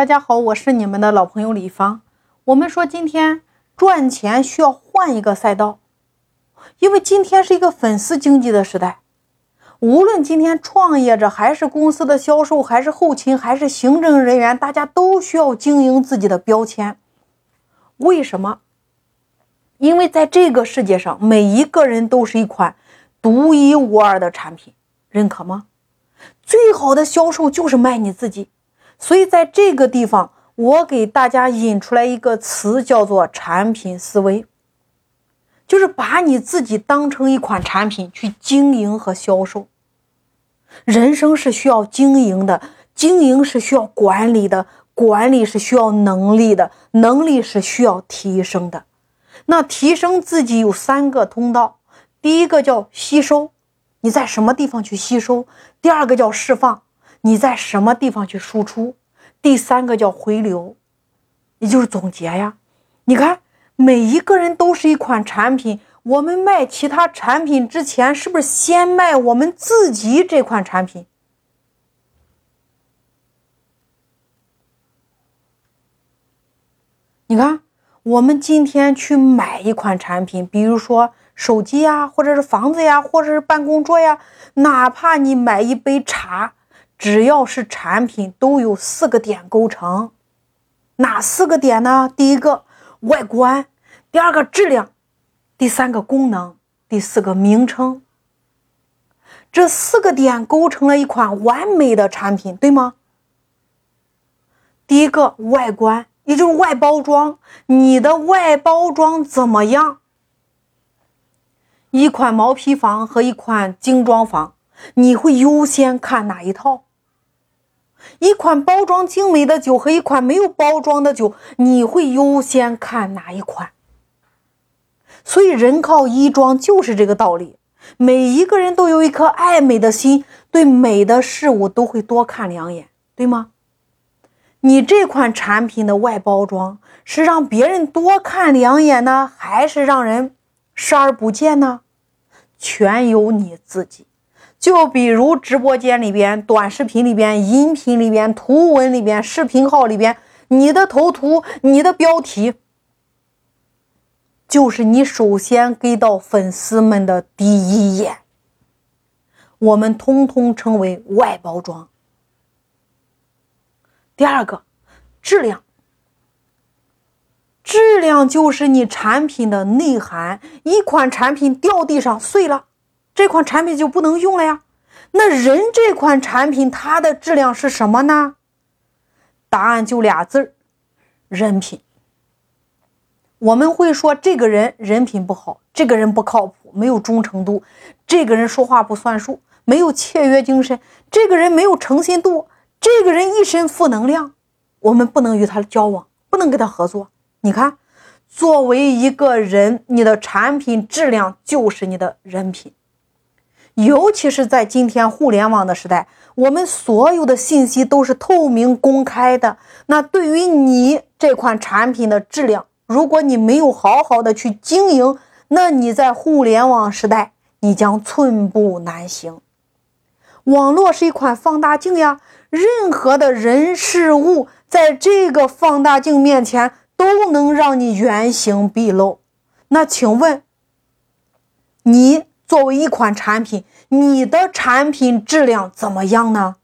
大家好，我是你们的老朋友李芳。我们说今天赚钱需要换一个赛道，因为今天是一个粉丝经济的时代。无论今天创业者，还是公司的销售，还是后勤，还是行政人员，大家都需要经营自己的标签。为什么？因为在这个世界上，每一个人都是一款独一无二的产品，认可吗？最好的销售就是卖你自己。所以，在这个地方，我给大家引出来一个词，叫做产品思维，就是把你自己当成一款产品去经营和销售。人生是需要经营的，经营是需要管理的，管理是需要能力的，能力是需要提升的。那提升自己有三个通道，第一个叫吸收，你在什么地方去吸收；第二个叫释放。你在什么地方去输出？第三个叫回流，也就是总结呀。你看，每一个人都是一款产品。我们卖其他产品之前，是不是先卖我们自己这款产品？你看，我们今天去买一款产品，比如说手机呀，或者是房子呀，或者是办公桌呀，哪怕你买一杯茶。只要是产品，都有四个点构成，哪四个点呢？第一个外观，第二个质量，第三个功能，第四个名称。这四个点构成了一款完美的产品，对吗？第一个外观，也就是外包装，你的外包装怎么样？一款毛坯房和一款精装房，你会优先看哪一套？一款包装精美的酒和一款没有包装的酒，你会优先看哪一款？所以人靠衣装就是这个道理。每一个人都有一颗爱美的心，对美的事物都会多看两眼，对吗？你这款产品的外包装是让别人多看两眼呢，还是让人视而不见呢？全由你自己。就比如直播间里边、短视频里边、音频里边、图文里边、视频号里边，你的头图、你的标题，就是你首先给到粉丝们的第一眼。我们通通称为外包装。第二个，质量，质量就是你产品的内涵。一款产品掉地上碎了。这款产品就不能用了呀？那人这款产品它的质量是什么呢？答案就俩字儿：人品。我们会说这个人人品不好，这个人不靠谱，没有忠诚度，这个人说话不算数，没有契约精神，这个人没有诚信度，这个人一身负能量，我们不能与他交往，不能跟他合作。你看，作为一个人，你的产品质量就是你的人品。尤其是在今天互联网的时代，我们所有的信息都是透明公开的。那对于你这款产品的质量，如果你没有好好的去经营，那你在互联网时代你将寸步难行。网络是一款放大镜呀，任何的人事物在这个放大镜面前都能让你原形毕露。那请问你？作为一款产品，你的产品质量怎么样呢？